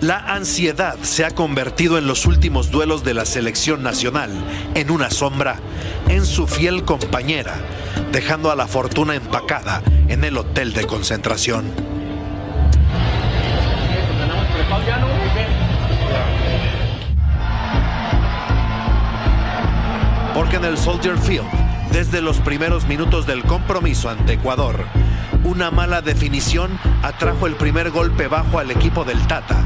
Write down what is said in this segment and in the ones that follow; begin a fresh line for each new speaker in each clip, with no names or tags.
La ansiedad se ha convertido en los últimos duelos de la selección nacional en una sombra, en su fiel compañera, dejando a la fortuna empacada en el hotel de concentración. Porque en el Soldier Field, desde los primeros minutos del compromiso ante Ecuador, una mala definición atrajo el primer golpe bajo al equipo del Tata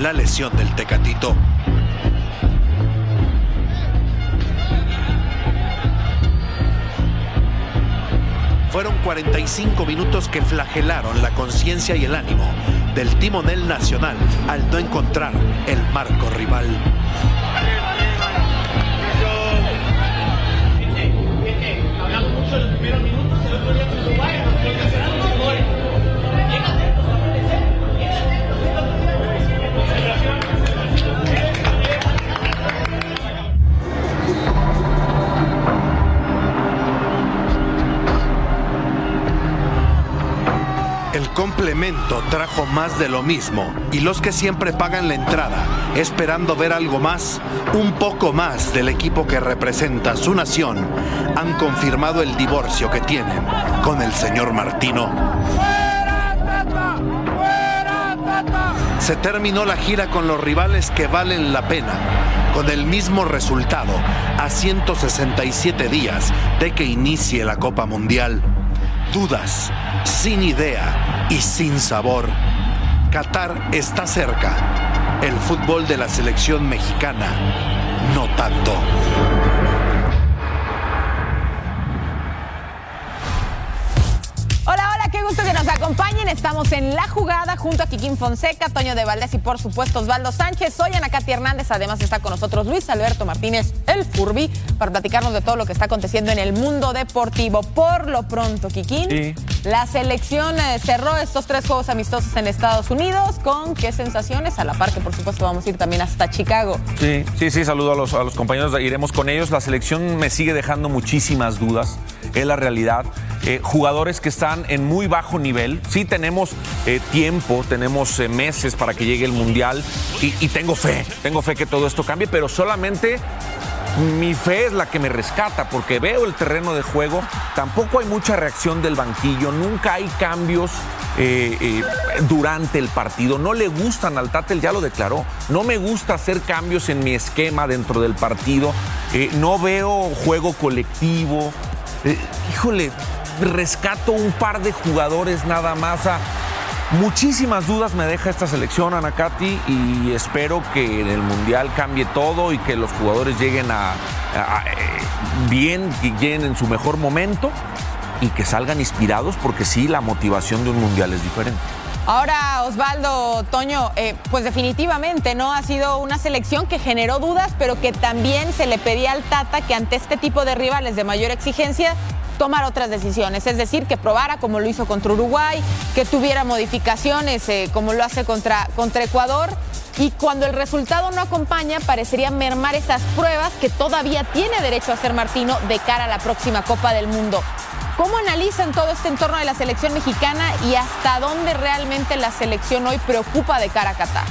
la lesión del Tecatito. Fueron 45 minutos que flagelaron la conciencia y el ánimo del timonel nacional al no encontrar el marco rival. El complemento trajo más de lo mismo y los que siempre pagan la entrada, esperando ver algo más, un poco más del equipo que representa su nación, han confirmado el divorcio que tienen con el señor Martino. Se terminó la gira con los rivales que valen la pena, con el mismo resultado a 167 días de que inicie la Copa Mundial. Dudas, sin idea y sin sabor. Qatar está cerca. El fútbol de la selección mexicana, no tanto.
Hola, hola, qué gusto que nos acompañen. Estamos en La Jugada junto a Kikín Fonseca, Toño de Valdés y por supuesto Osvaldo Sánchez. Soy Ana Katy Hernández. Además está con nosotros Luis Alberto Martínez, el Furby, para platicarnos de todo lo que está aconteciendo en el mundo deportivo. Por lo pronto, Kikín,
Sí.
La selección eh, cerró estos tres juegos amistosos en Estados Unidos. ¿Con qué sensaciones? A la par que por supuesto vamos a ir también hasta Chicago.
Sí, sí, sí, saludo a los, compañeros, iremos con ellos. La selección me sigue dejando muchísimas dudas, es la realidad. Eh, jugadores que están en muy bajo nivel, sí tenemos eh, tiempo, tenemos meses para que llegue el Mundial y tengo fe, tengo fe que todo esto cambie, pero solamente mi fe es la que me rescata porque veo el terreno de juego, tampoco hay mucha reacción del banquillo, nunca hay cambios eh, eh, durante el partido. No le gustan al Tata, él ya lo declaró. No me gusta hacer cambios en mi esquema dentro del partido. Eh, no veo juego colectivo. Híjole, rescato un par de jugadores nada más a Muchísimas dudas me deja esta selección, Anacati, y espero que en el Mundial cambie todo y que los jugadores lleguen a, eh, bien, que lleguen en su mejor momento y que salgan inspirados, porque sí, la motivación de un Mundial es diferente.
Ahora, Osvaldo, Toño, eh, pues definitivamente no ha sido una selección que generó dudas, pero que también se le pedía al Tata que ante este tipo de rivales de mayor exigencia tomar otras decisiones, es decir, que probara como lo hizo contra Uruguay, que tuviera modificaciones eh, como lo hace contra, contra Ecuador. Y cuando el resultado no acompaña, parecería mermar esas pruebas que todavía tiene derecho a hacer Martino de cara a la próxima Copa del Mundo. ¿Cómo analizan todo este entorno de la selección mexicana y hasta dónde realmente la selección hoy preocupa de cara a Qatar?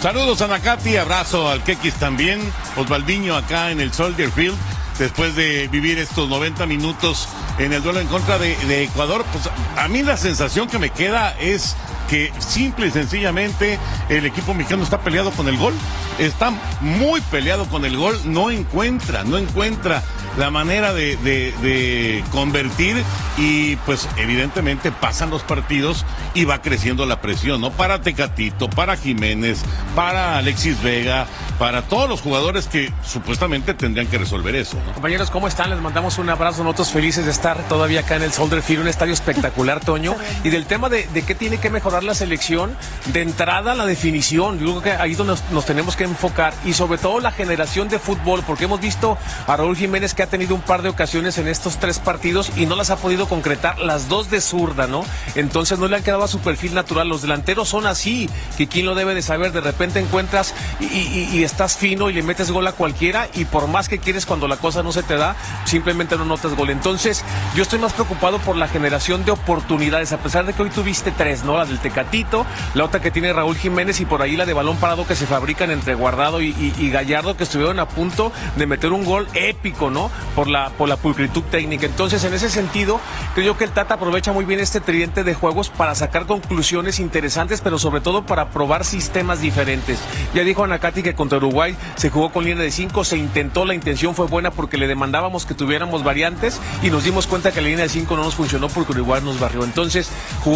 Saludos a Nakati, abrazo al Kekis también, Osvaldiño acá en el Soldier Field, después de vivir estos 90 minutos en el duelo en contra de, Ecuador, pues a mí la sensación que me queda es que simple y sencillamente el equipo mexicano está peleado con el gol, está muy peleado con el gol, no encuentra, no encuentra la manera de, de- de convertir y pues evidentemente pasan los partidos y va creciendo la presión, ¿no? Para Tecatito, para Jiménez, para Alexis Vega, para todos los jugadores que supuestamente tendrían que resolver eso, ¿no?
Compañeros, ¿cómo están? Les mandamos un abrazo. Nosotros felices de estar todavía acá en el Soldier Field, un estadio espectacular, Toño. Y del tema de, de qué tiene que mejorar la selección, de entrada la definición. Yo ahí es donde nos, tenemos que enfocar. Y sobre todo la generación de fútbol, porque hemos visto a Raúl Jiménez que ha tenido un par de ocasiones en estos tres partidos y no las ha podido concretar, las dos de zurda, ¿no? Entonces no le han quedado a su perfil natural. Los delanteros son así, que quien lo debe de saber, de repente encuentras y estás fino y le metes gol a cualquiera y por más que quieres cuando la cosa no se te da, simplemente no notas gol. Entonces yo estoy más preocupado por la generación de oportunidades, a pesar de que hoy tuviste tres, ¿no? La del Tecatito, la otra que tiene Raúl Jiménez y por ahí la de balón parado que se fabrican entre Guardado y, Gallardo que estuvieron a punto de meter un gol épico, ¿no? Por la, por la pulcritud técnica. Entonces en ese sentido creo que el Tata aprovecha muy bien este tridente de juegos para sacar conclusiones interesantes, pero sobre todo para probar sistemas diferentes. Ya dijo Anacati que contra Uruguay se jugó con línea de 5, se intentó, la intención fue buena porque le demandábamos que tuviéramos variantes y nos dimos cuenta que la línea de 5 no nos funcionó porque Uruguay nos barrió. Entonces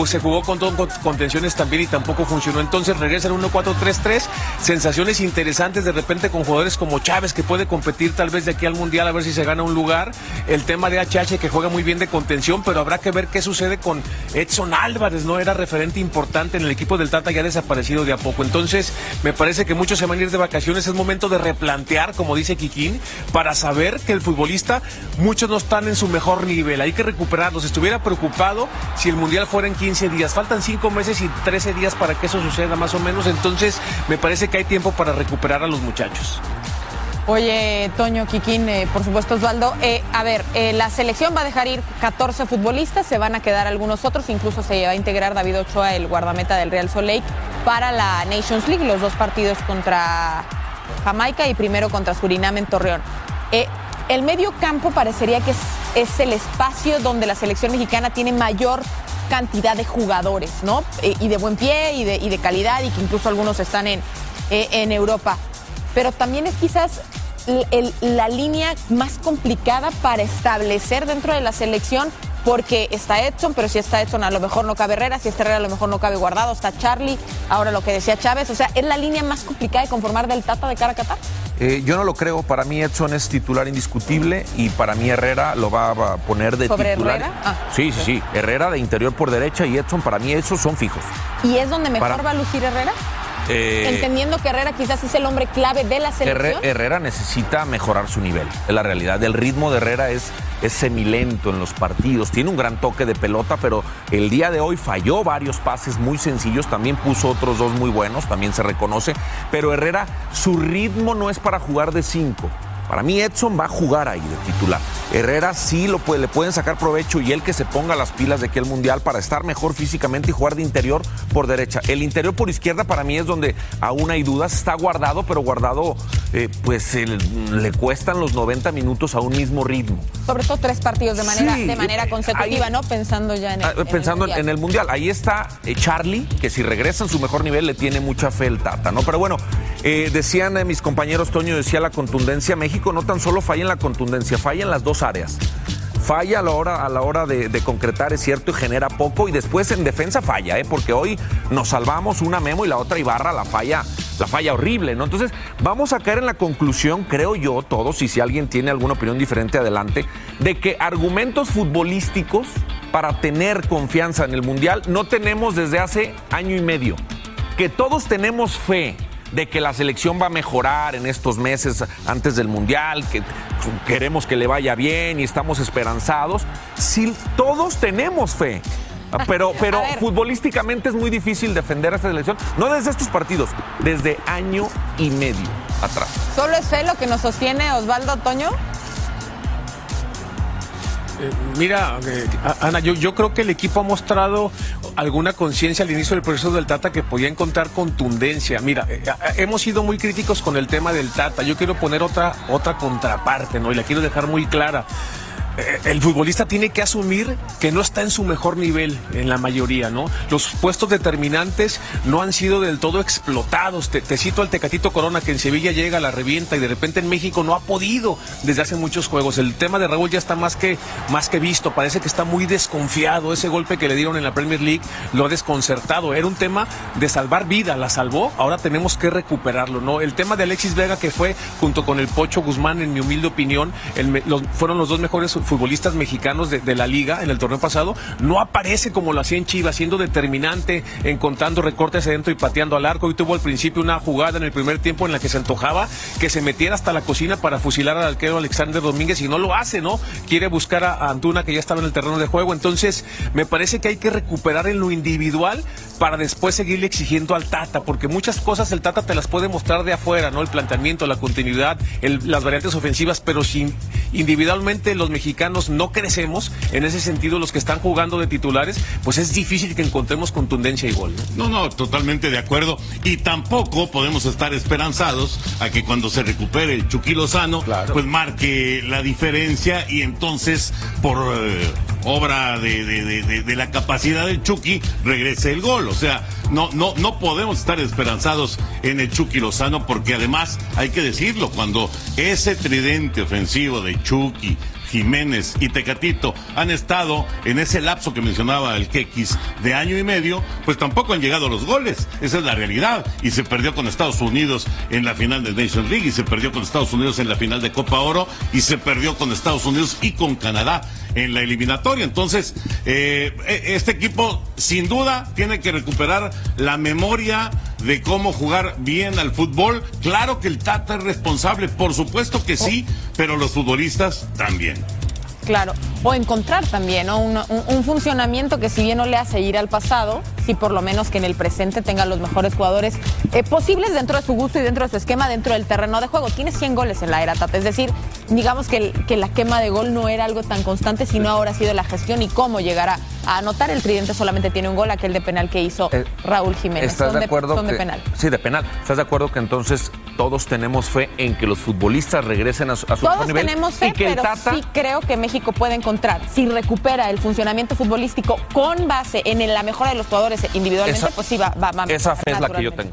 se jugó con todo con contenciones también y tampoco funcionó. Entonces regresa el 1-4-3-3, sensaciones interesantes de repente con jugadores como Chávez que puede competir tal vez de aquí al Mundial a ver si se gana un lugar. El tema de HH que juega muy bien de contención, pero habrá que ver qué sucede con Edson Álvarez, ¿no? Era referente importante en el equipo del Tata, ya ha desaparecido de a poco. Entonces, me parece que muchos se van a ir de vacaciones, es momento de replantear, como dice Kikín, para saber que el futbolista, muchos no están en su mejor nivel, hay que recuperarlos. Estuviera preocupado si el Mundial fuera en 15 días, faltan 5 meses y 13 días para que eso suceda más o menos, entonces me parece que hay tiempo para recuperar a los muchachos.
Oye, Toño, Kikín, eh, por supuesto, Osvaldo. Eh, a ver, eh, la selección va a dejar ir 14 futbolistas, se van a quedar algunos otros, incluso se va a integrar David Ochoa, el guardameta del Real Salt Lake, para la Nations League, los dos partidos contra Jamaica y primero contra Surinam en Torreón. El medio campo parecería que es el espacio donde la selección mexicana tiene mayor cantidad de jugadores, ¿no? Eh, y de buen pie y de, calidad, y que incluso algunos están en, eh, en Europa. Pero también es quizás la línea más complicada para establecer dentro de la selección, porque está Edson, pero si está Edson a lo mejor no cabe Herrera, si está Herrera a lo mejor no cabe Guardado, está Charlie, ahora lo que decía Chávez, o sea, es la línea más complicada de conformar del Tata de cara a Qatar.
Eh, yo no lo creo. Para mí Edson es titular indiscutible y para mí Herrera lo va a poner de
¿Sobre
titular.
Herrera? Ah,
sí, sí, sí. Herrera de interior por derecha y Edson para mí esos son fijos.
¿Y es donde mejor
Para-
va a lucir Herrera?
Eh,
Entendiendo que Herrera quizás es el hombre clave de la selección.
Herrera necesita mejorar su nivel. Es la realidad. El ritmo de Herrera es, es semilento en los partidos. Tiene un gran toque de pelota, pero el día de hoy falló varios pases muy sencillos. También puso otros dos muy buenos, también se reconoce. Pero Herrera, su ritmo no es para jugar de cinco. Para mí Edson va a jugar ahí de titular. Herrera sí lo puede, le pueden sacar provecho y él que se ponga las pilas de aquí al Mundial para estar mejor físicamente y jugar de interior por derecha. El interior por izquierda para mí es donde aún hay dudas. Está guardado, pero guardado eh, pues le cuestan los 90 minutos a un mismo ritmo.
Sobre todo tres partidos de manera,
Sí,
de manera consecutiva,
ahí-
¿no? Pensando ya en el,
Ah,
en el
Pensando en, el Mundial. Ahí está eh, Charlie, que si regresa en su mejor nivel le tiene mucha fe el Tata, ¿no? Pero bueno, eh, decían mis compañeros, Toño decía la contundencia. México no tan solo falla en la contundencia, falla en las dos áreas. falla a la hora, a la hora de, de concretar, es cierto, y genera poco. Y después en defensa falla, ¿eh? porque hoy nos salvamos una Memo y la otra Ibarra la falla, la falla horrible, ¿no? Entonces, vamos a caer en la conclusión, creo yo, todos, y si alguien tiene alguna opinión diferente, adelante, de que argumentos futbolísticos para tener confianza en el Mundial no tenemos desde hace año y medio. Que todos tenemos fe de que la selección va a mejorar en estos meses antes del Mundial, que queremos que le vaya bien y estamos esperanzados. Sí, todos tenemos fe. Pero, pero futbolísticamente es muy difícil defender a esta selección, no desde estos partidos, desde año y medio atrás.
¿Solo es fe lo que nos sostiene Osvaldo Toño?
Eh, mira, eh, Ana, yo, yo creo que el equipo ha mostrado alguna conciencia al inicio del proceso del Tata que podía encontrar contundencia. Mira, eh, hemos sido muy críticos con el tema del Tata. Yo quiero poner otra, otra contraparte, ¿no? Y la quiero dejar muy clara. Eh, el futbolista tiene que asumir que no está en su mejor nivel en la mayoría, ¿no? Los puestos determinantes no han sido del todo explotados. Te, cito al Tecatito Corona que en Sevilla llega, la revienta y de repente en México no ha podido desde hace muchos juegos. El tema de Raúl ya está más que, más que visto, parece que está muy desconfiado. Ese golpe que le dieron en la Premier League lo ha desconcertado. Era un tema de salvar vida, la salvó, ahora tenemos que recuperarlo, ¿no? El tema de Alexis Vega que fue junto con el Pocho Guzmán, en mi humilde opinión, fueron los dos mejores futbolistas mexicanos de, la liga en el torneo pasado, no aparece como lo hacía en Chivas, siendo determinante, encontrando recortes adentro y pateando al arco. Y tuvo al principio una jugada en el primer tiempo en la que se antojaba que se metiera hasta la cocina para fusilar al arquero Alexander Domínguez y no lo hace, ¿no? Quiere buscar a Antuna que ya estaba en el terreno de juego. Entonces, me parece que hay que recuperar en lo individual para después seguirle exigiendo al Tata, porque muchas cosas el Tata te las puede mostrar de afuera, ¿no? El planteamiento, la continuidad, las variantes ofensivas, pero si individualmente los mexicanos no crecemos, en ese sentido los que están jugando de titulares, pues es difícil que encontremos contundencia y gol,
¿no? No, totalmente de acuerdo. Y tampoco podemos estar esperanzados a que cuando se recupere el Chucky Lozano, pues marque la diferencia y entonces por eh, obra de, la capacidad del Chucky regrese el gol. O sea, no, no, no podemos estar esperanzados en el Chucky Lozano porque además hay que decirlo, cuando ese tridente ofensivo de Chucky, Jiménez y Tecatito han estado en ese lapso que mencionaba el Kekis de año y medio, pues tampoco han llegado los goles. Esa es la realidad. Y se perdió con Estados Unidos en la final de Nation League, y se perdió con Estados Unidos en la final de Copa Oro, y se perdió con Estados Unidos y con Canadá en la eliminatoria. Entonces, eh, e, este equipo sin duda tiene que recuperar la memoria de cómo jugar bien al fútbol. Claro que el Tata es responsable, por supuesto que sí, pero los futbolistas también.
Claro, o encontrar también un, funcionamiento que si bien no le hace ir al pasado, sí por lo menos que en el presente tenga los mejores jugadores eh, posibles dentro de su gusto y dentro de su esquema, dentro del terreno de juego. Tiene 100 goles en la era Tata, es decir, digamos que, que la quema de gol no era algo tan constante, sino ahora ha sido la gestión y cómo llegará a anotar. El tridente solamente tiene un gol, aquel de penal que hizo eh, Raúl Jiménez.
¿Estás de acuerdo?
Son de penal.
Sí, de penal. ¿Estás de acuerdo que entonces todos tenemos fe en que los futbolistas regresen a su, a su
todos
nivel?
tenemos fe, pero sí creo que México puede encontrar, si recupera el funcionamiento futbolístico con base en la mejora de los jugadores individualmente, pues sí va, va, va
Esa fe es la que yo tengo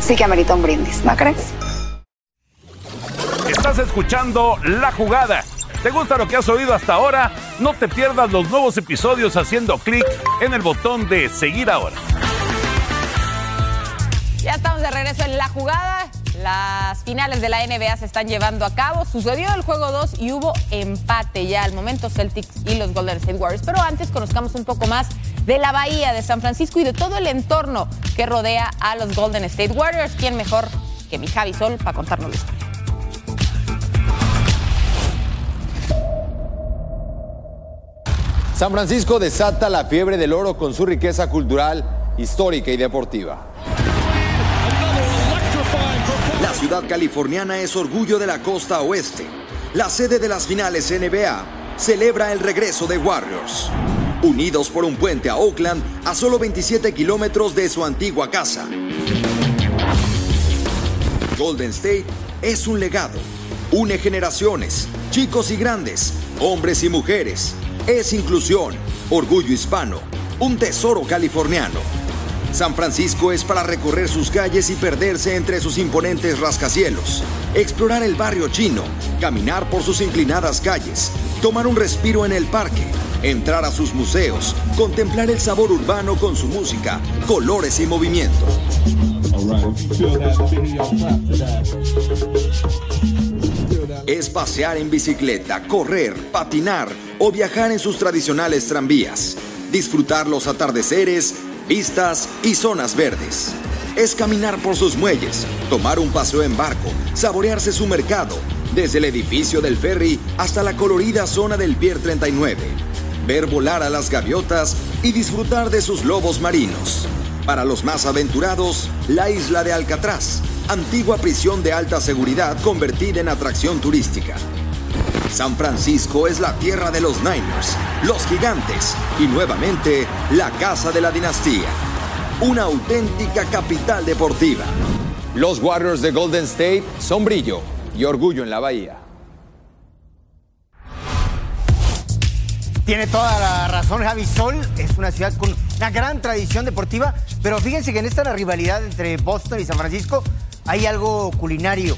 sí que amerita un brindis, ¿no crees?
Estás escuchando La Jugada. ¿Te gusta lo que has oído hasta ahora? No te pierdas los nuevos episodios haciendo clic en el botón de seguir ahora.
Ya estamos de regreso en la jugada. Las finales de la NBA se están llevando a cabo. Sucedió el juego 2 y hubo empate ya al momento Celtics y los Golden State Warriors. Pero antes conozcamos un poco más de la bahía de San Francisco y de todo el entorno que rodea a los Golden State Warriors. ¿Quién mejor que mi Javi Sol para contarnos la historia?
San Francisco desata la fiebre del oro con su riqueza cultural, histórica y deportiva.
Ciudad californiana es orgullo de la costa oeste. La sede de las finales NBA celebra el regreso de Warriors. Unidos por un puente a Oakland, a solo 27 kilómetros de su antigua casa. Golden State es un legado. Une generaciones, chicos y grandes, hombres y mujeres. Es inclusión, orgullo hispano, un tesoro californiano. San Francisco es para recorrer sus calles y perderse entre sus imponentes rascacielos, explorar el barrio chino, caminar por sus inclinadas calles, tomar un respiro en el parque, entrar a sus museos, contemplar el sabor urbano con su música, colores y movimiento. Es pasear en bicicleta, correr, patinar o viajar en sus tradicionales tranvías, disfrutar los atardeceres, vistas y zonas verdes. Es caminar por sus muelles, tomar un paseo en barco, saborearse su mercado, desde el edificio del ferry hasta la colorida zona del Pier 39, ver volar a las gaviotas y disfrutar de sus lobos marinos. Para los más aventurados, la isla de Alcatraz, antigua prisión de alta seguridad convertida en atracción turística. San Francisco es la tierra de los Niners, los gigantes y nuevamente la casa de la dinastía. Una auténtica capital deportiva.
Los Warriors de Golden State son brillo y orgullo en la bahía.
Tiene toda la razón Javi Sol, es una ciudad con una gran tradición deportiva, pero fíjense que en esta rivalidad entre Boston y San Francisco hay algo culinario.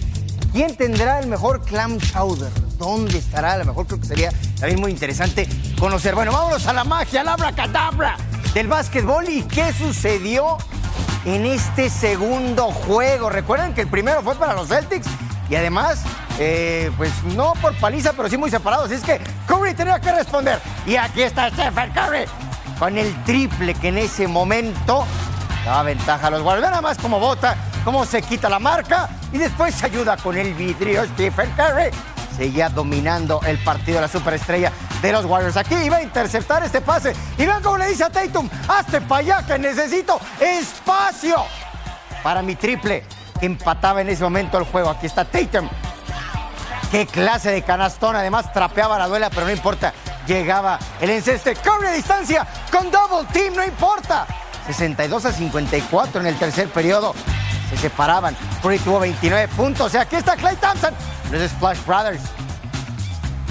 ¿Quién tendrá el mejor clam chowder? ¿Dónde estará? A lo mejor creo que sería también muy interesante conocer. Bueno, vámonos a la magia, la abracadabra del básquetbol y qué sucedió en este segundo juego. Recuerden que el primero fue para los Celtics y además, eh, pues no por paliza, pero sí muy separados. Así es que Curry tenía que responder. Y aquí está Stephen Curry con el triple que en ese momento daba ventaja a los Warriors. Nada más como bota, cómo se quita la marca y después se ayuda con el vidrio Stephen Curry. Seguía dominando el partido de la superestrella de los Warriors. Aquí iba a interceptar este pase. Y vean cómo le dice a Tatum, hazte para allá que necesito espacio para mi triple. Empataba en ese momento el juego. Aquí está Tatum. Qué clase de canastón. Además trapeaba la duela, pero no importa. Llegaba el enceste. Curry a distancia con double team, no importa. 62 a 54 en el tercer periodo. Se separaban. Curry tuvo 29 puntos. Y aquí está Clay Thompson. Los Splash Brothers.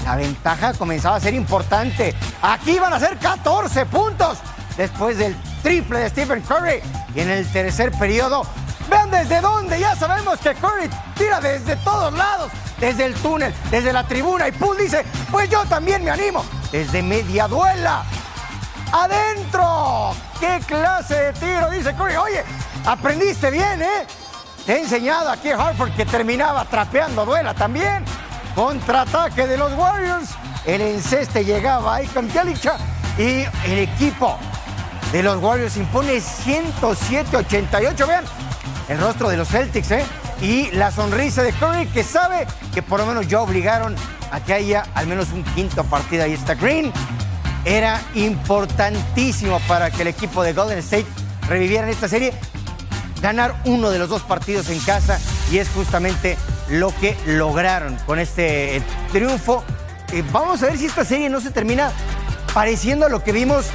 La ventaja comenzaba a ser importante. Aquí van a ser 14 puntos después del triple de Stephen Curry. Y en el tercer periodo, vean desde dónde. Ya sabemos que Curry tira desde todos lados. Desde el túnel, desde la tribuna. Y Poole dice, pues yo también me animo. Desde media duela. ¡Adentro! ¡Qué clase de tiro! Dice Curry. Oye, aprendiste bien, ¿eh? Te he enseñado aquí a Hartford que terminaba trapeando duela también. Contraataque de los Warriors. El enceste llegaba ahí con Bielicha. Y el equipo de los Warriors impone 107-88. Vean el rostro de los Celtics, ¿eh? Y la sonrisa de Curry que sabe que por lo menos ya obligaron a que haya al menos un quinto partido. Ahí está Green. Era importantísimo para que el equipo de Golden State reviviera en esta serie. Ganar uno de los dos partidos en casa y es justamente lo que lograron con este eh, triunfo. Eh, vamos a ver si esta serie no se termina pareciendo a lo que vimos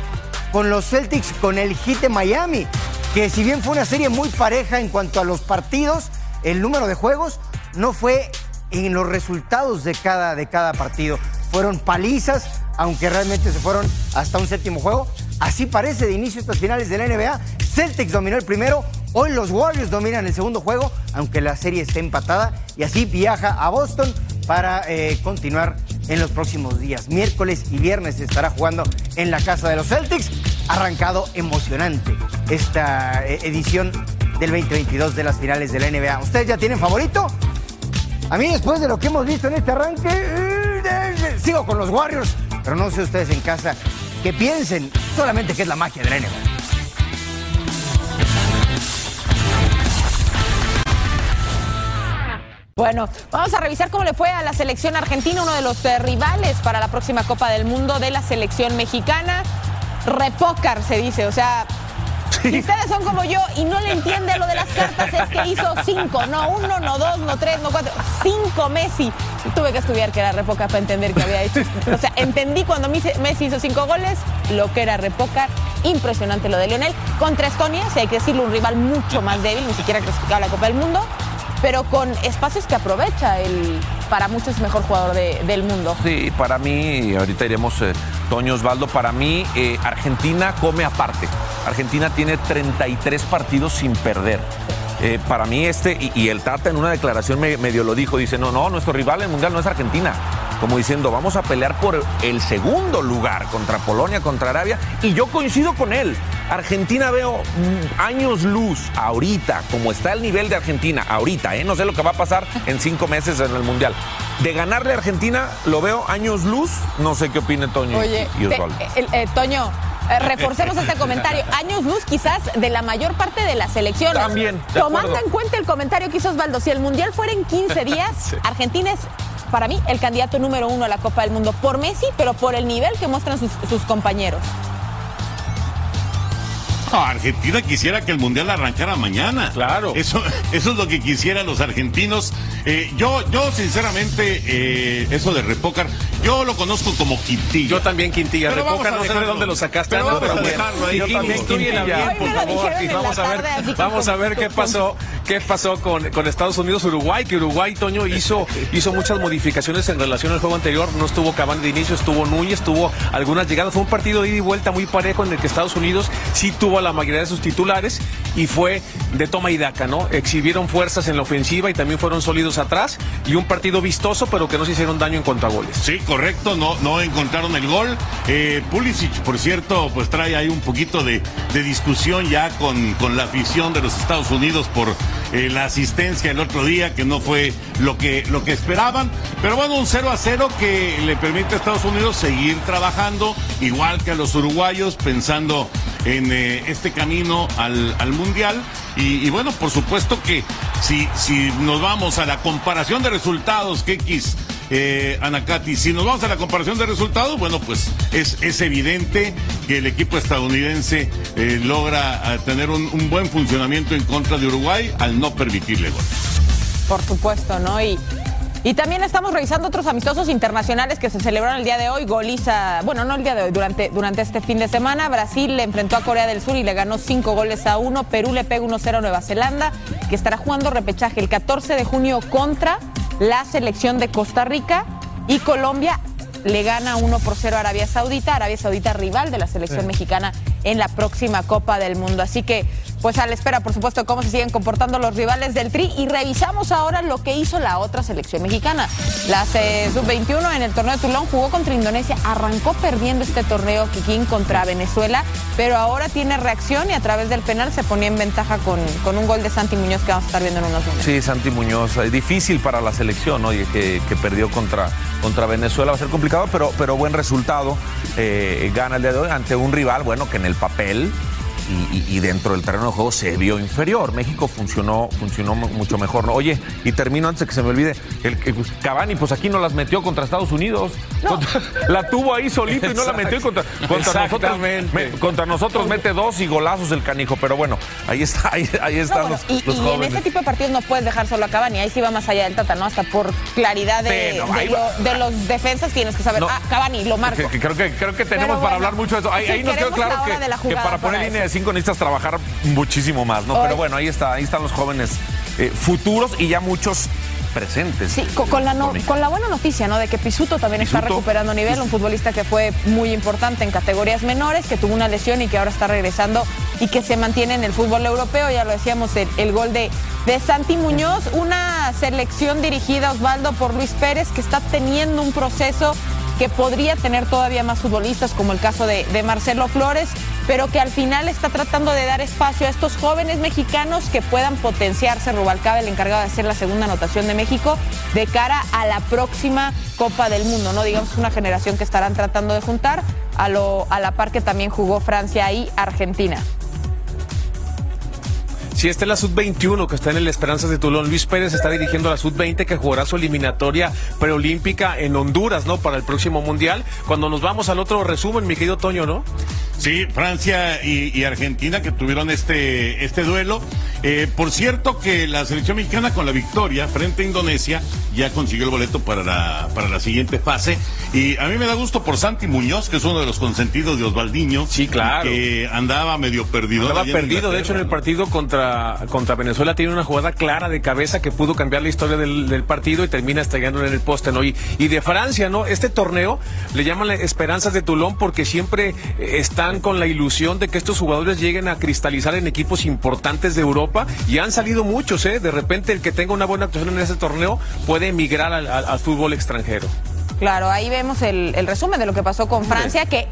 con los Celtics, con el Heat de Miami, que si bien fue una serie muy pareja en cuanto a los partidos, el número de juegos no fue en los resultados de cada, de cada partido. Fueron palizas, aunque realmente se fueron hasta un séptimo juego. Así parece de inicio estas finales de la NBA. Celtics dominó el primero, hoy los Warriors dominan el segundo juego, aunque la serie está empatada, y así viaja a Boston para eh, continuar en los próximos días. Miércoles y viernes estará jugando en la casa de los Celtics. Arrancado emocionante esta eh, edición del 2022 de las finales de la NBA. ¿Ustedes ya tienen favorito? A mí, después de lo que hemos visto en este arranque, eh, sigo con los Warriors, pero no sé ustedes en casa que piensen solamente que es la magia de la NBA.
Bueno, vamos a revisar cómo le fue a la selección argentina, uno de los eh, rivales para la próxima Copa del Mundo de la selección mexicana. Repócar se dice, o sea, si ustedes son como yo y no le entiende lo de las cartas, es que hizo cinco, no uno, no dos, no tres, no cuatro, cinco Messi. Tuve que estudiar que era repócar para entender que había hecho. O sea, entendí cuando Messi hizo cinco goles lo que era repócar. Impresionante lo de Lionel. Contra Estonia, si hay que decirlo, un rival mucho más débil, ni siquiera clasificado a la Copa del Mundo pero con espacios que aprovecha el para muchos mejor jugador de- del mundo.
Sí, para mí, ahorita iremos, eh, Toño Osvaldo, para mí eh, Argentina come aparte. Argentina tiene 33 partidos sin perder. Eh, para mí este, y, y el Tata en una declaración me- medio lo dijo, dice, no, no, nuestro rival en el Mundial no es Argentina. Como diciendo, vamos a pelear por el segundo lugar contra Polonia, contra Arabia, y yo coincido con él. Argentina veo mm, años luz ahorita, como está el nivel de Argentina ahorita, ¿eh? no sé lo que va a pasar en cinco meses en el Mundial. De ganarle a Argentina lo veo años luz, no sé qué opine Toño y-
Oye,
y
te-
Osvaldo.
el- eh, Toño, eh, reforcemos este comentario. Años luz quizás de la mayor parte de la selección.
También,
Tomando
acuerdo.
en cuenta el comentario que hizo Osvaldo, si el Mundial fuera en 15 días,
Sí.
Argentina es para mí el candidato número uno a la Copa del Mundo por Messi, pero por el nivel que muestran sus, sus compañeros.
No, Argentina quisiera que el Mundial arrancara mañana. Claro. Eso, eso es lo que quisieran los argentinos. Eh, yo, yo sinceramente, eh, eso de Repócar, yo lo conozco como Quintilla.
Yo también Quintilla.
Pero
Repócar, no sé de dónde lo sacaste.
Pero
no,
vamos
pero
a
bueno.
dejarlo ahí.
Yo también Quintilla, bien, por favor. vamos a ver, vamos a
con-
ver qué
con-
pasó, qué pasó con, con Estados Unidos Uruguay, que Uruguay Toño hizo hizo muchas modificaciones en relación al juego anterior. No estuvo Cavani de inicio, estuvo Núñez, tuvo algunas llegadas. Fue un partido de ida y vuelta muy parejo en el que Estados Unidos sí tuvo a la mayoría de sus titulares y fue de toma y daca, ¿no? Exhibieron fuerzas en la ofensiva y también fueron sólidos atrás y un partido vistoso, pero que no se hicieron daño en contragoles.
Sí, correcto, no, no encontraron el gol. Eh, Pulisic, por cierto, pues trae ahí un poquito de, de discusión ya con, con la afición de los Estados Unidos por eh, la asistencia el otro día, que no fue lo que, lo que esperaban. Pero bueno, un 0 a 0 que le permite a Estados Unidos seguir trabajando, igual que a los uruguayos, pensando en eh, este camino al, al Mundial. Y, bueno, por supuesto que si, si nos vamos a la comparación de resultados, que X eh, Anacati, si nos vamos a la comparación de resultados, bueno, pues es, es evidente que el equipo estadounidense eh, logra eh, tener un, un buen funcionamiento en contra de Uruguay al no permitirle gol.
Por supuesto, ¿no? Y, y también estamos revisando otros amistosos internacionales que se celebraron el día de hoy. Goliza, bueno, no el día de hoy, durante, durante este fin de semana. Brasil le enfrentó a Corea del Sur y le ganó cinco goles a uno. Perú le pega 1-0 a Nueva Zelanda, que estará jugando repechaje el 14 de junio contra la selección de Costa Rica. Y Colombia le gana 1 por 0 a Arabia Saudita. Arabia Saudita rival de la selección
Sí.
mexicana en la próxima Copa del Mundo. Así que, pues a la espera, por supuesto, de cómo se siguen comportando los rivales del Tri. Y revisamos ahora lo que hizo la otra selección mexicana. La eh, Sub-21 en el torneo de Toulon jugó contra Indonesia. Arrancó perdiendo este torneo Kikín contra Venezuela, pero ahora tiene reacción y a través del penal se ponía en ventaja con, con un gol de Santi Muñoz que vamos a estar viendo en unos minutos.
Sí, Santi Muñoz, eh, difícil para la selección, oye, que, que perdió contra, contra Venezuela, va a ser complicado, pero, pero buen resultado. eh, gana el día de hoy ante un rival, bueno, que en el papel y, y- dentro del terreno de juego se vio inferior. México funcionó, funcionó mu- mucho mejor. ¿no? Oye, y termino antes de que se me olvide, el, el Cavani, pues aquí no las metió contra Estados Unidos. Contra- la tuvo ahí solito y no la metió contra, contra nosotros. Me- contra nosotros mete dos y golazos el canijo, pero bueno, ahí está, ahí, ahí
No,
están
bueno,
los,
y,
los
y en
jóvenes.
este tipo de partidos no puedes dejar solo a Cavani, ahí sí va más allá del Tata, ¿no? Hasta por claridad de,
Sí, no,
de lo- de los defensas tienes que saber,
No.
ah, Cavani, lo marco.
Que- que creo, que, creo que tenemos
Pero
para
bueno,
hablar mucho de eso. Ahí,
sí,
ahí nos quedó claro que, para poner línea de cinco necesitas trabajar muchísimo más, ¿no?
Hoy-
Pero bueno, ahí está, ahí están los jóvenes eh, futuros y ya muchos presentes.
Sí, con, con la no- con la buena noticia, ¿no? De que Pisuto también está recuperando nivel, un futbolista que fue muy importante en categorías menores, que tuvo una lesión y que ahora está regresando y que se mantiene en el fútbol europeo. Ya lo decíamos, el, el gol de, de Santi Muñoz, una selección dirigida, Osvaldo, por Luis Pérez, que está teniendo un proceso que podría tener todavía más futbolistas, como el caso de, de Marcelo Flores, pero que al final está tratando de dar espacio a estos jóvenes mexicanos que puedan potenciarse. Rubalcaba, el encargado de hacer la segunda anotación de México, de cara a la próxima Copa del Mundo, ¿no? Digamos, una generación que estarán tratando de juntar a, lo, a la par que también jugó Francia y Argentina.
Si esta es la Sub-21 que está en el Esperanzas de Tulón, Luis Pérez está dirigiendo la Sub-20 que jugará su eliminatoria preolímpica en Honduras, ¿no? Para el próximo Mundial. Cuando nos vamos al otro resumen, mi querido Toño, ¿no?
Sí, Francia y, y Argentina que tuvieron este, este duelo. Eh, por cierto que la selección mexicana con la victoria frente a Indonesia ya consiguió el boleto para la, para la siguiente fase. Y a mí me da gusto por Santi Muñoz, que es uno de los consentidos de Osvaldiño.
Sí, claro.
Que andaba medio perdido. En
perdido, de hecho, en el partido contra, contra Venezuela tiene una jugada clara de cabeza que pudo cambiar la historia del, del partido y termina estrellándole en el poste, ¿no? Y, y de Francia, ¿no? Este torneo le llaman Esperanzas de Toulon porque siempre eh, están con la ilusión de que estos jugadores lleguen a cristalizar en equipos importantes de Europa y han salido muchos, ¿eh? De repente el que tenga una buena actuación en ese torneo puede emigrar al, al- al fútbol extranjero.
Claro, ahí vemos el, el resumen de lo que pasó con Francia, que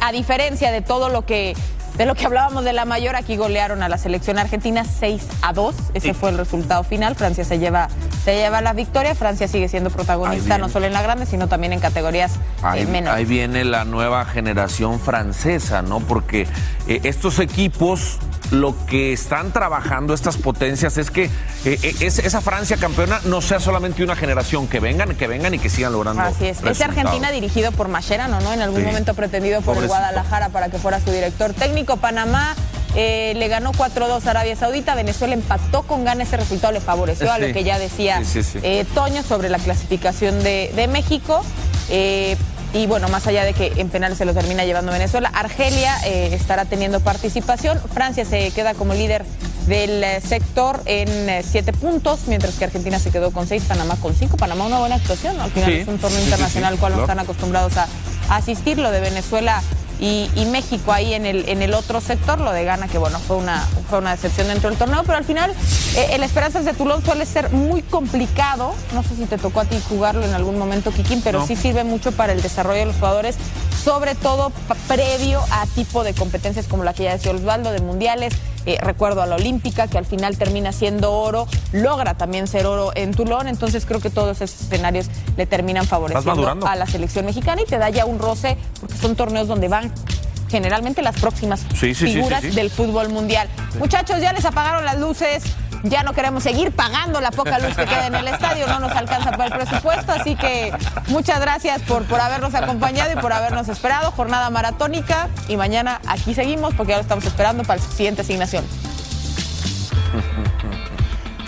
a diferencia de todo lo que de lo que hablábamos de la mayor, aquí golearon a la selección argentina 6 a 2. Ese fue el resultado final. Francia se lleva, se lleva la victoria. Francia sigue siendo protagonista no solo en la grande, sino también en categorías eh, menores.
ahí viene la nueva generación francesa, ¿no? Porque eh, estos equipos lo que están trabajando estas potencias es que eh, es- esa Francia campeona no sea solamente una generación, que vengan, que vengan y que sigan logrando.
Así es.
Resultados.
Argentina dirigido por Mascherano, ¿no? En algún
Sí.
momento pretendido por el. Guadalajara para que fuera su director técnico. Panamá eh, le ganó 4-2 a Arabia Saudita. Venezuela empató con gana. Ese resultado le favoreció a lo que ya decía
Sí, sí, sí.
eh, Toño sobre la clasificación de, de México. Eh, y bueno, más allá de que en penales se lo termina llevando Venezuela, Argelia estará teniendo participación. Francia se queda como líder del sector en siete puntos, mientras que Argentina se quedó con seis, Panamá con cinco. Panamá una buena actuación, ¿no? al final es un torneo internacional al cual no están acostumbrados a asistir. Lo de Venezuela y, y México ahí en el, en el otro sector, lo de Ghana, que bueno, fue una, fue una decepción dentro del torneo, pero al final eh, el Esperanzas de Toulon suele ser muy complicado. No sé si te tocó a ti jugarlo en algún momento, Kikín, pero
No.
sí sirve mucho para el desarrollo de los jugadores, sobre todo previo a tipo de competencias como la que ya decía Osvaldo, de mundiales. Eh, recuerdo a la Olímpica, que al final termina siendo oro, logra también ser oro en Toulon, entonces creo que todos esos escenarios le terminan favoreciendo a la selección mexicana y te da ya un roce, porque son torneos donde van generalmente las próximas
Sí, sí, sí,
figuras
sí.
del fútbol mundial. Muchachos, ya les apagaron las luces. Ya no queremos seguir pagando la poca luz que queda en el estadio, no nos alcanza para el presupuesto, así que muchas gracias por, por habernos acompañado y por habernos esperado. Jornada maratónica y mañana aquí seguimos porque ya lo estamos esperando para la siguiente asignación.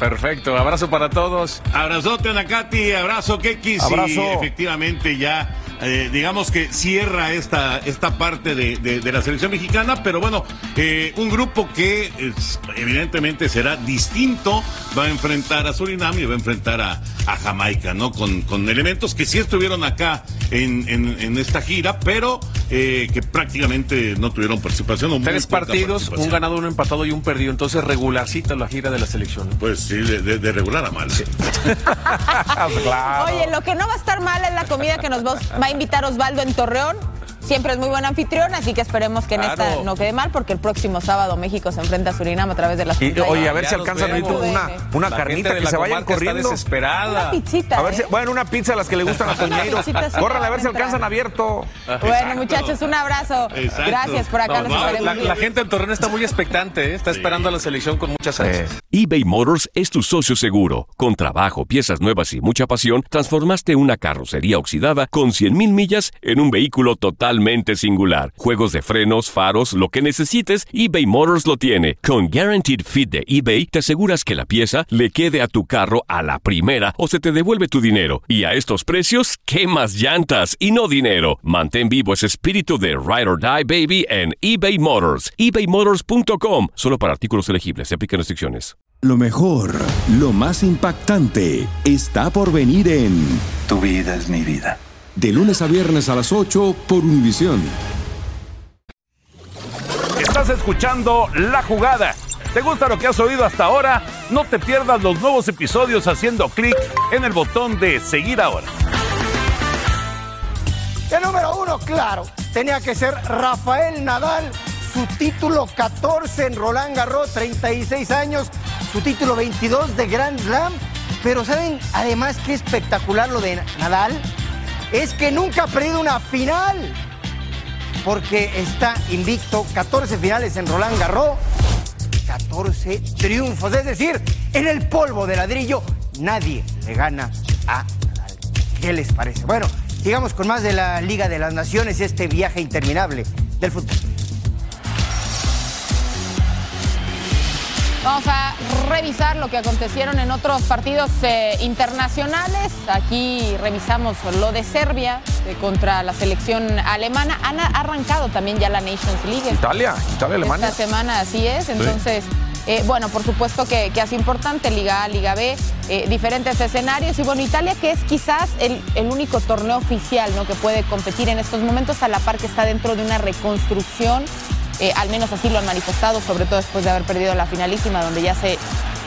Perfecto, abrazo para todos.
Abrazote, Anacati, abrazo, Kekis.
Abrazo.
Y efectivamente ya, eh, digamos que cierra esta, esta parte de, de- la selección mexicana, pero bueno, eh, un grupo que evidentemente será distinto, va a enfrentar a Surinam y va a enfrentar a, a Jamaica, ¿no? Con, con elementos que sí estuvieron acá en- en esta gira, pero eh, que prácticamente no tuvieron participación.
Tres partidos, un ganado, un empatado y un perdido. Entonces regularcita la gira de la selección.
Pues sí, de, de- de regular a mal.
claro.
Oye, lo que no va a estar mal es la comida que nos va a invitar Osvaldo en Torreón. Siempre es muy buen anfitrión, así que esperemos que en esta no quede mal, porque el próximo sábado México se enfrenta a Surinam a través de las
Y, oye, a ver
Ya
si alcanzan ahorita
vemos.
una, una
La
carnita que se vayan corriendo.
desesperada.
Una pizzita,
A ver si,
¿eh?
bueno, una pizza a las que le gustan a Toñeiro.
pizzita sí
Córranle a ver si alcanzan abierto.
Bueno, muchachos, un abrazo.
Exacto.
Gracias por acá,
Nos
La, gente en Torreón está muy expectante, ¿eh? está esperando a la selección con muchas ansias.
eBay Motors es tu socio seguro. Con trabajo, piezas nuevas y mucha pasión, transformaste una carrocería oxidada con 100.000 millas en un vehículo totalmente totalmente singular. Juegos de frenos, faros, lo que necesites, eBay Motors lo tiene. Con Guaranteed Fit de eBay, te aseguras que la pieza le quede a tu carro a la primera o se te devuelve tu dinero. Y a estos precios, ¿qué más llantas y no dinero? Mantén vivo ese espíritu de Ride or Die Baby en eBay Motors. ebaymotors.com. Solo para artículos elegibles. Se aplican restricciones.
Lo mejor, lo más impactante, está por venir en
Tu vida es mi vida.
De lunes a viernes a las 8 por Univisión.
Estás escuchando La Jugada. ¿Te gusta lo que has oído hasta ahora? No te pierdas los nuevos episodios haciendo clic en el botón de seguir ahora.
El número uno, claro, tenía que ser Rafael Nadal, su título 14 en Roland Garros, 36 años, su título 22 de Grand Slam. Pero ¿saben además qué espectacular lo de Nadal? Es que nunca ha perdido una final. Porque está invicto, 14 finales en Roland Garros, 14 triunfos. Es decir, en el polvo de ladrillo nadie le gana a Nadal. ¿Qué les parece? Bueno, sigamos con más de la Liga de las Naciones este viaje interminable del fútbol.
Vamos a revisar lo que acontecieron en otros partidos eh, internacionales. Aquí revisamos lo de Serbia eh, contra la selección alemana. Han arrancado también ya la Nations League.
Italia, Italia, Alemania.
Esta semana, así es. Entonces, eh, bueno, por supuesto que, que es importante, Liga A, Liga B, eh, diferentes escenarios. Y bueno, Italia que es quizás el, único torneo oficial ¿no? que puede competir en estos momentos, a la par que está dentro de una reconstrucción. Eh, al menos así lo han manifestado, sobre todo después de haber perdido la finalísima, donde ya se,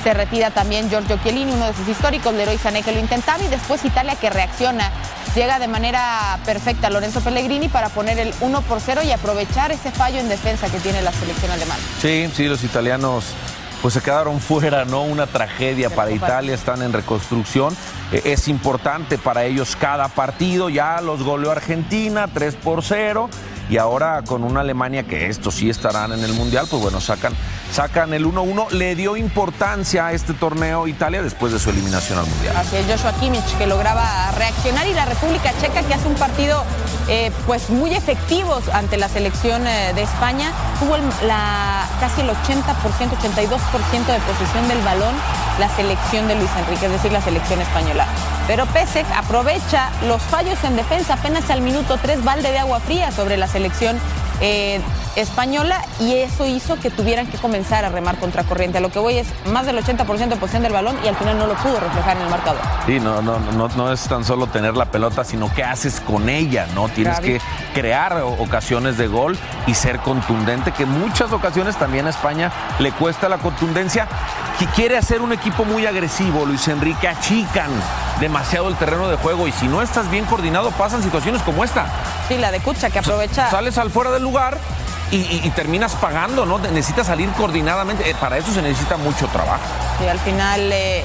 se retira también Giorgio Chiellini, uno de sus históricos, Leroy Sané que lo intentaba, y después Italia que reacciona. Llega de manera perfecta Lorenzo Pellegrini para poner el 1 por 0 y aprovechar ese fallo en defensa que tiene la selección alemana.
Sí, sí, los italianos pues se quedaron fuera, ¿no? Una tragedia para Italia, están en reconstrucción. Eh, es importante para ellos cada partido, ya los goleó Argentina 3 por 0 y ahora con una Alemania que estos sí estarán en el Mundial, pues bueno, sacan, sacan el 1-1. Le dio importancia a este torneo Italia después de su eliminación al Mundial.
Así es, Joshua Kimmich que lograba reaccionar y la República Checa que hace un partido eh, pues muy efectivo ante la selección eh, de España. Tuvo la, casi el 80%, 82% de posesión del balón la selección de Luis Enrique, es decir, la selección española. Pero Pesek aprovecha los fallos en defensa apenas al minuto 3 balde de agua fría sobre la selección eh, española y eso hizo que tuvieran que comenzar a remar contra corriente. A lo que voy es más del 80% de posesión del balón y al final no lo pudo reflejar en el marcador.
Sí, no, no, no, no es tan solo tener la pelota, sino qué haces con ella, ¿no? Tienes
Gaby.
que crear ocasiones de gol y ser contundente, que muchas ocasiones también a España le cuesta la contundencia, que quiere hacer un equipo muy agresivo, Luis Enrique, achican demasiado el terreno de juego y si no estás bien coordinado pasan situaciones como esta.
Sí, la de Kucha que aprovecha.
Sales al fuera del lugar y, y- y terminas pagando, ¿no? Necesitas salir coordinadamente, Eh, para eso se necesita mucho trabajo.
Y al final eh,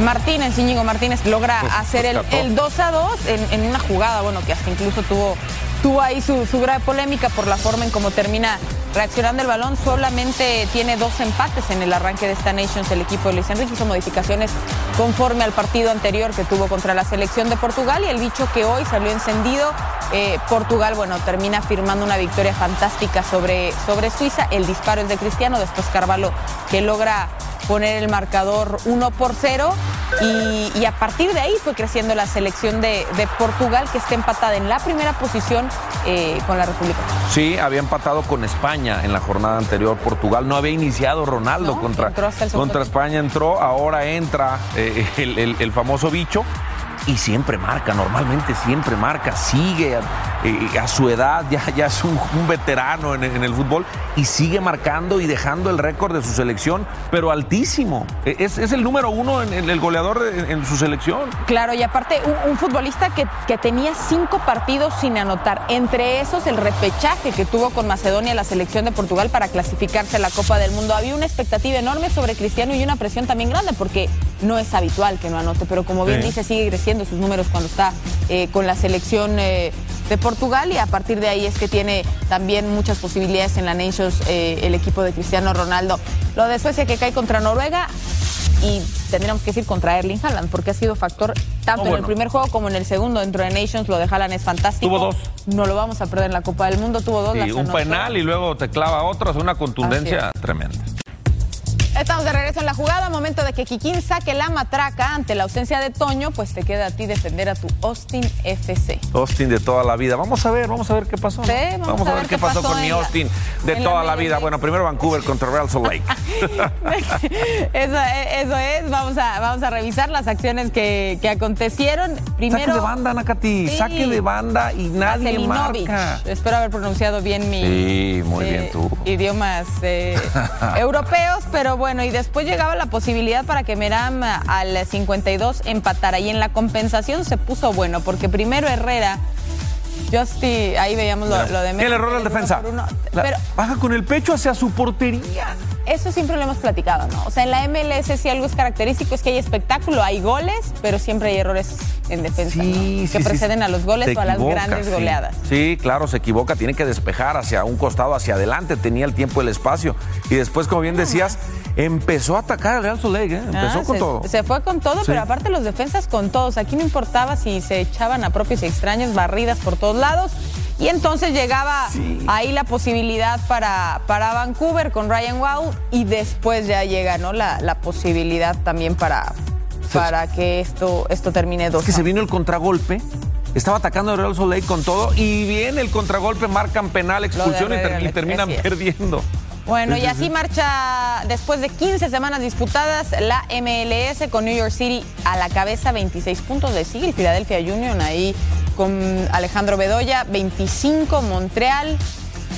Martínez, Íñigo Martínez logra
Pues,
hacer el,
rescató.
el 2 a 2 en, en una jugada, bueno, que hasta incluso tuvo, tuvo ahí su, su grave polémica por la forma en cómo termina reaccionando el balón. Solamente tiene dos empates en el arranque de esta Nations el equipo de Luis Enrique. Hizo modificaciones conforme al partido anterior que tuvo contra la selección de Portugal y el bicho que hoy salió encendido. eh, Portugal, bueno, termina firmando una victoria fantástica sobre, sobre Suiza. El disparo es de Cristiano, después Carvalho que logra poner el marcador 1 por 0 y, y a partir de ahí fue creciendo la selección de, de Portugal que está empatada en la primera posición eh, con la República.
Sí, había empatado con España en la jornada anterior. Portugal no había iniciado Ronaldo contra, contra España, entró, ahora entra eh, el, el- el famoso bicho. Y siempre marca, normalmente siempre marca, sigue a, eh, su edad, ya, ya es un, veterano en, el fútbol y sigue marcando y dejando el récord de su selección, pero altísimo. Eh, Es, es el número uno en, el goleador en su selección.
Claro, y aparte un, un futbolista que, que tenía cinco partidos sin anotar, entre esos el repechaje que tuvo con Macedonia la selección de Portugal para clasificarse a la Copa del Mundo. Había una expectativa enorme sobre Cristiano y una presión también grande porque no es habitual que no anote, pero como bien
Sí.
dice, sigue creciendo sus números cuando está eh, con la selección eh, de Portugal y a partir de ahí es que tiene también muchas posibilidades en la Nations eh, el equipo de Cristiano Ronaldo. Lo de Suecia que cae contra Noruega y tendríamos que decir contra Erling Haaland porque ha sido factor tanto
Oh,
en el primer juego como en el segundo dentro de Nations. Lo de Haaland es fantástico.
Tuvo dos.
No lo vamos a perder en la Copa del Mundo. Tuvo dos.
Sí,
las
un penal y luego te clava otro, es una contundencia tremenda.
Estamos de regreso en la jugada. Momento de que Kikín saque la matraca ante la ausencia de Toño. Pues te queda a ti defender a tu Austin FC.
Austin de toda la vida. Vamos a ver, vamos a ver qué pasó.
Sí, vamos a ver
qué
qué
pasó,
pasó
con mi Austin de
la
toda la vida. Bueno, primero Vancouver contra Real Salt Lake.
Eso, eso es. Vamos a, vamos a revisar las acciones que, que acontecieron. Primero.
Saque de banda, Nakati.
Sí.
Saque de banda y nadie marca.
Espero haber pronunciado bien mi.
Sí, muy
eh,
bien tú.
idiomas eh, europeos, pero bueno, y después llegaba la posibilidad para que Meram eh, al 52 empatara y en la compensación se puso bueno, porque primero Herrera, Justy, ahí veíamos lo, lo de
¿Qué
Meram,
le error defensa?
uno.
La-
Pero
baja con el pecho hacia su portería.
eso siempre lo hemos platicado, ¿no? O sea, en la MLS si algo es característico es que hay espectáculo, hay goles, pero siempre hay errores en defensa, ¿no?
Sí,
que
sí,
preceden
sí.
a los goles
Se
o a las
equivoca,
grandes
sí.
goleadas.
Sí, claro, se equivoca, tiene que despejar hacia un costado, hacia adelante, tenía el tiempo y el espacio. Y después, como bien decías, empezó a atacar al Real Lake, ¿eh? empezó
Ah,
con
se,
todo.
se fue con todo,
Sí.
pero aparte los defensas con todos. Aquí no importaba si se echaban a propios y extraños, barridas por todos lados. Y entonces llegaba ahí la posibilidad para, para Vancouver con Ryan Wow y después ya llega ¿no? la, la posibilidad también para, para que esto, esto termine dos.
Es que se vino el contragolpe. Estaba atacando al Real Lake con todo y viene el contragolpe, marcan penal, expulsión y, ter-
Herrera,
y terminan perdiendo.
Bueno, y
sí,
así
sí.
marcha después de 15 semanas disputadas la MLS con New York City a la cabeza, 26 puntos de sigue el Philadelphia Union ahí con Alejandro Bedoya, 25 Montreal.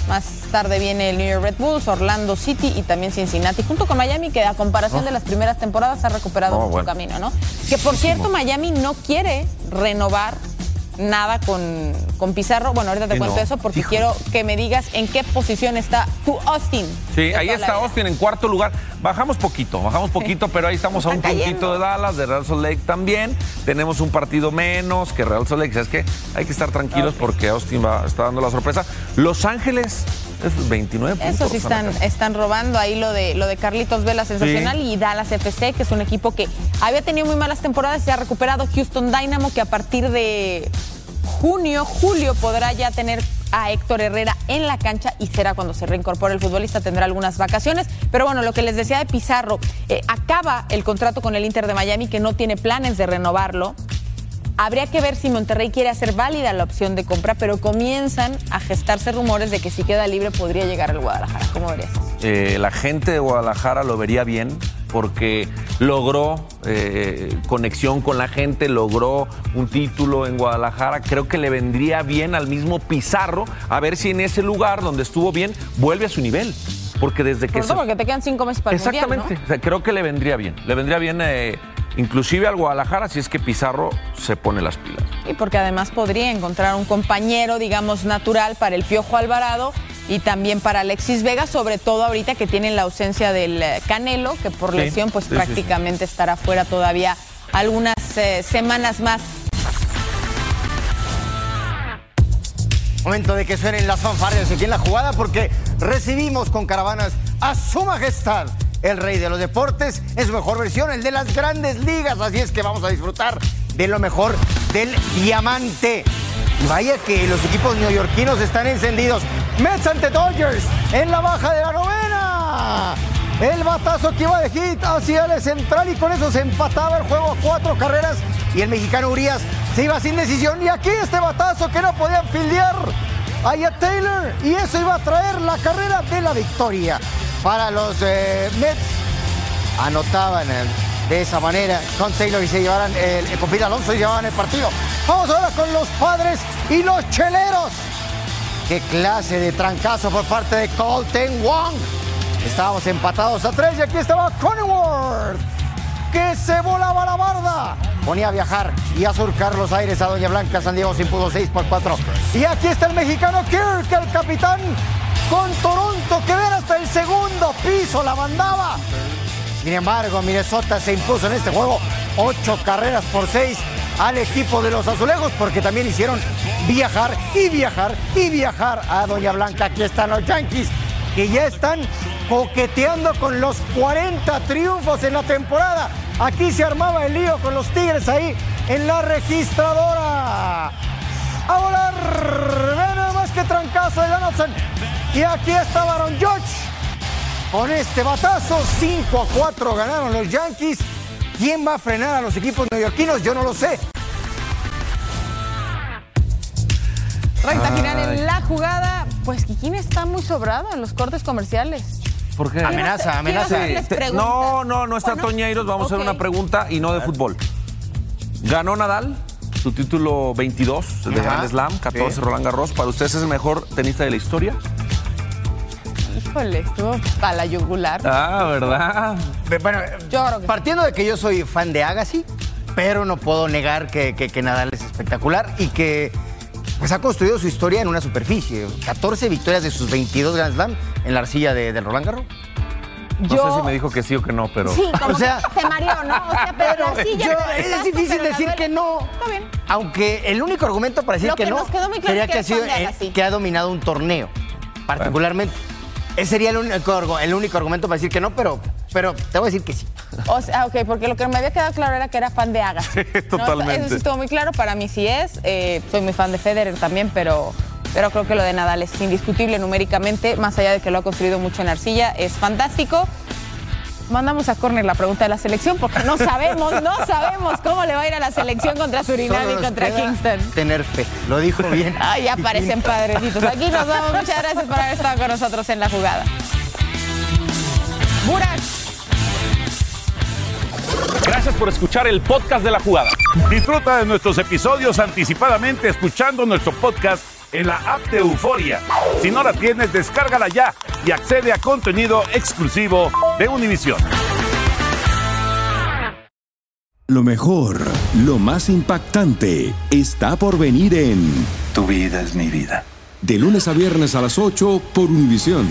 Más tarde viene el New York Red Bulls, Orlando City y también Cincinnati, junto con Miami, que a comparación de las primeras temporadas ha recuperado
Oh,
mucho
bueno.
camino, ¿no? Que por cierto, Miami no quiere renovar nada con, con Pizarro. Bueno, ahorita te cuento
no.
eso porque quiero que me digas en qué posición está tu Austin.
Sí, ahí está. Austin en cuarto lugar. Bajamos poquito, bajamos poquito, pero ahí estamos a un puntito de Dallas, de Real Salt Lake también. Tenemos un partido menos que Real Salt Lake. Es que hay que estar tranquilos porque Austin va, está dando la sorpresa. Los Ángeles, es 29 puntos.
Eso sí están, están robando ahí lo de lo de Carlitos Vela sensacional y Dallas FC, que es un equipo que había tenido muy malas temporadas, se ha recuperado Houston Dynamo, que a partir de junio, julio podrá ya tener a Héctor Herrera en la cancha y será cuando se reincorpore el futbolista, tendrá algunas vacaciones. Pero bueno, lo que les decía de Pizarro, eh, acaba el contrato con el Inter de Miami, que no tiene planes de renovarlo. Habría que ver si Monterrey quiere hacer válida la opción de compra, pero comienzan a gestarse rumores de que si queda libre podría llegar al Guadalajara. ¿Cómo verías? eso?
Eh, la gente de Guadalajara lo vería bien porque logró eh, conexión con la gente, logró un título en Guadalajara. Creo que le vendría bien al mismo Pizarro a ver si en ese lugar donde estuvo bien vuelve a su nivel. Porque desde que
Sobre
se-
todo porque te quedan cinco meses para el
Exactamente.
Mundial,
O sea, creo que le vendría bien. Le vendría bien eh, inclusive al Guadalajara si es que Pizarro se pone las pilas.
Y porque además podría encontrar un compañero, digamos, natural para el Piojo Alvarado y también para Alexis Vega, sobre todo ahorita que tienen la ausencia del eh, Canelo, que por
Sí,
lesión pues
sí, sí,
prácticamente estará fuera todavía algunas eh, semanas más.
Momento de que suenen las fanfarrias aquí en la jugada porque recibimos con caravanas a su majestad, el rey de los deportes, en su mejor versión, el de las grandes ligas. Así es que vamos a disfrutar de lo mejor del diamante. Y vaya que los equipos neoyorquinos están encendidos. Mets ante Dodgers en la baja de la novena. El batazo que iba de hit hacia el central y con eso se empataba el juego a cuatro carreras y el mexicano Urias se iba sin decisión y aquí este batazo que no podían fildear ahí a Taylor y eso iba a traer la carrera de la victoria para los eh, Mets anotaban eh, de esa manera con Taylor y se llevaran el, con Alonso y llevaban el partido vamos ahora con los padres y los cheleros qué clase de trancazo por parte de Colton Wong estábamos empatados a tres y aquí estaba Cronenworth que se volaba la barda. Ponía a viajar y a surcar los aires a Doña Blanca. San Diego se impuso 6 por 4. Y aquí está el mexicano Kirk, el capitán con Toronto, que ver hasta el segundo piso la mandaba. Sin embargo, Minnesota se impuso en este juego 8 carreras por 6 al equipo de los azulejos porque también hicieron viajar y viajar y viajar a Doña Blanca. Aquí están los Yankees que ya están coqueteando con los 40 triunfos en la temporada. Aquí se armaba el lío con los Tigres ahí en la registradora. A volar, ve nada más que trancazo de Donaldson. Y aquí está Baron George. Con este batazo, 5 a 4 ganaron los Yankees. ¿Quién va a frenar a los equipos neoyorquinos? Yo no lo sé.
Recta final en la jugada. Pues Kikín está muy sobrado en los cortes comerciales.
¿Por qué?
Amenaza, amenaza.
No, no, no está
Bueno,
Toñeiros. Vamos a hacer una pregunta y no de fútbol. Ganó Nadal su título 22 de
Ajá.
Grand Slam, 14
Sí.
Roland Garros. ¿Para ustedes es el mejor tenista de la historia?
Híjole, estuvo a la yugular.
Ah, ¿verdad?
Bueno,
Yo creo que
partiendo de que yo soy fan de Agassi, pero no puedo negar que, que- que Nadal es espectacular y que pues, ha construido su historia en una superficie. 14 victorias de sus 22 Grand Slam en la arcilla de, del Roland Garros.
No
Yo-
sé si me dijo que sí o que no, pero.
Sí, como
O sea-
que te mareó, ¿no? O sea, pero
Yo-
el
es difícil decir que no.
Está bien.
Aunque el único argumento para decir
Lo
que,
que
no
nos quedó muy claro
sería
es que
que ha sido eh, que ha dominado un torneo, particularmente. Ese sería el único, el único argumento para decir que no, pero, pero te voy a decir que sí.
O sea, ok, porque lo que me había quedado claro era que era fan de Agassi. ¿no?
Totalmente.
Eso sí estuvo muy claro, para mí sí es. Eh, soy muy fan de Federer también, pero, pero creo que lo de Nadal es indiscutible numéricamente, más allá de que lo ha construido mucho en arcilla, es fantástico. Mandamos a Corner la pregunta de la selección porque no sabemos, no sabemos cómo le va a ir a la selección contra Surinam y contra Kingston.
Tener fe. Lo dijo bien.
Ay, ya parecen padrecitos. Aquí nos vamos. Muchas gracias por haber estado con nosotros en la jugada. Burak.
Gracias por escuchar el podcast de la jugada. Disfruta de nuestros episodios anticipadamente escuchando nuestro podcast en la app de Euforia. Si no la tienes, descárgala ya y accede a contenido exclusivo de Univision.
Lo mejor, lo más impactante, está por venir en
Tu vida es mi vida.
De lunes a viernes a las 8 por Univisión.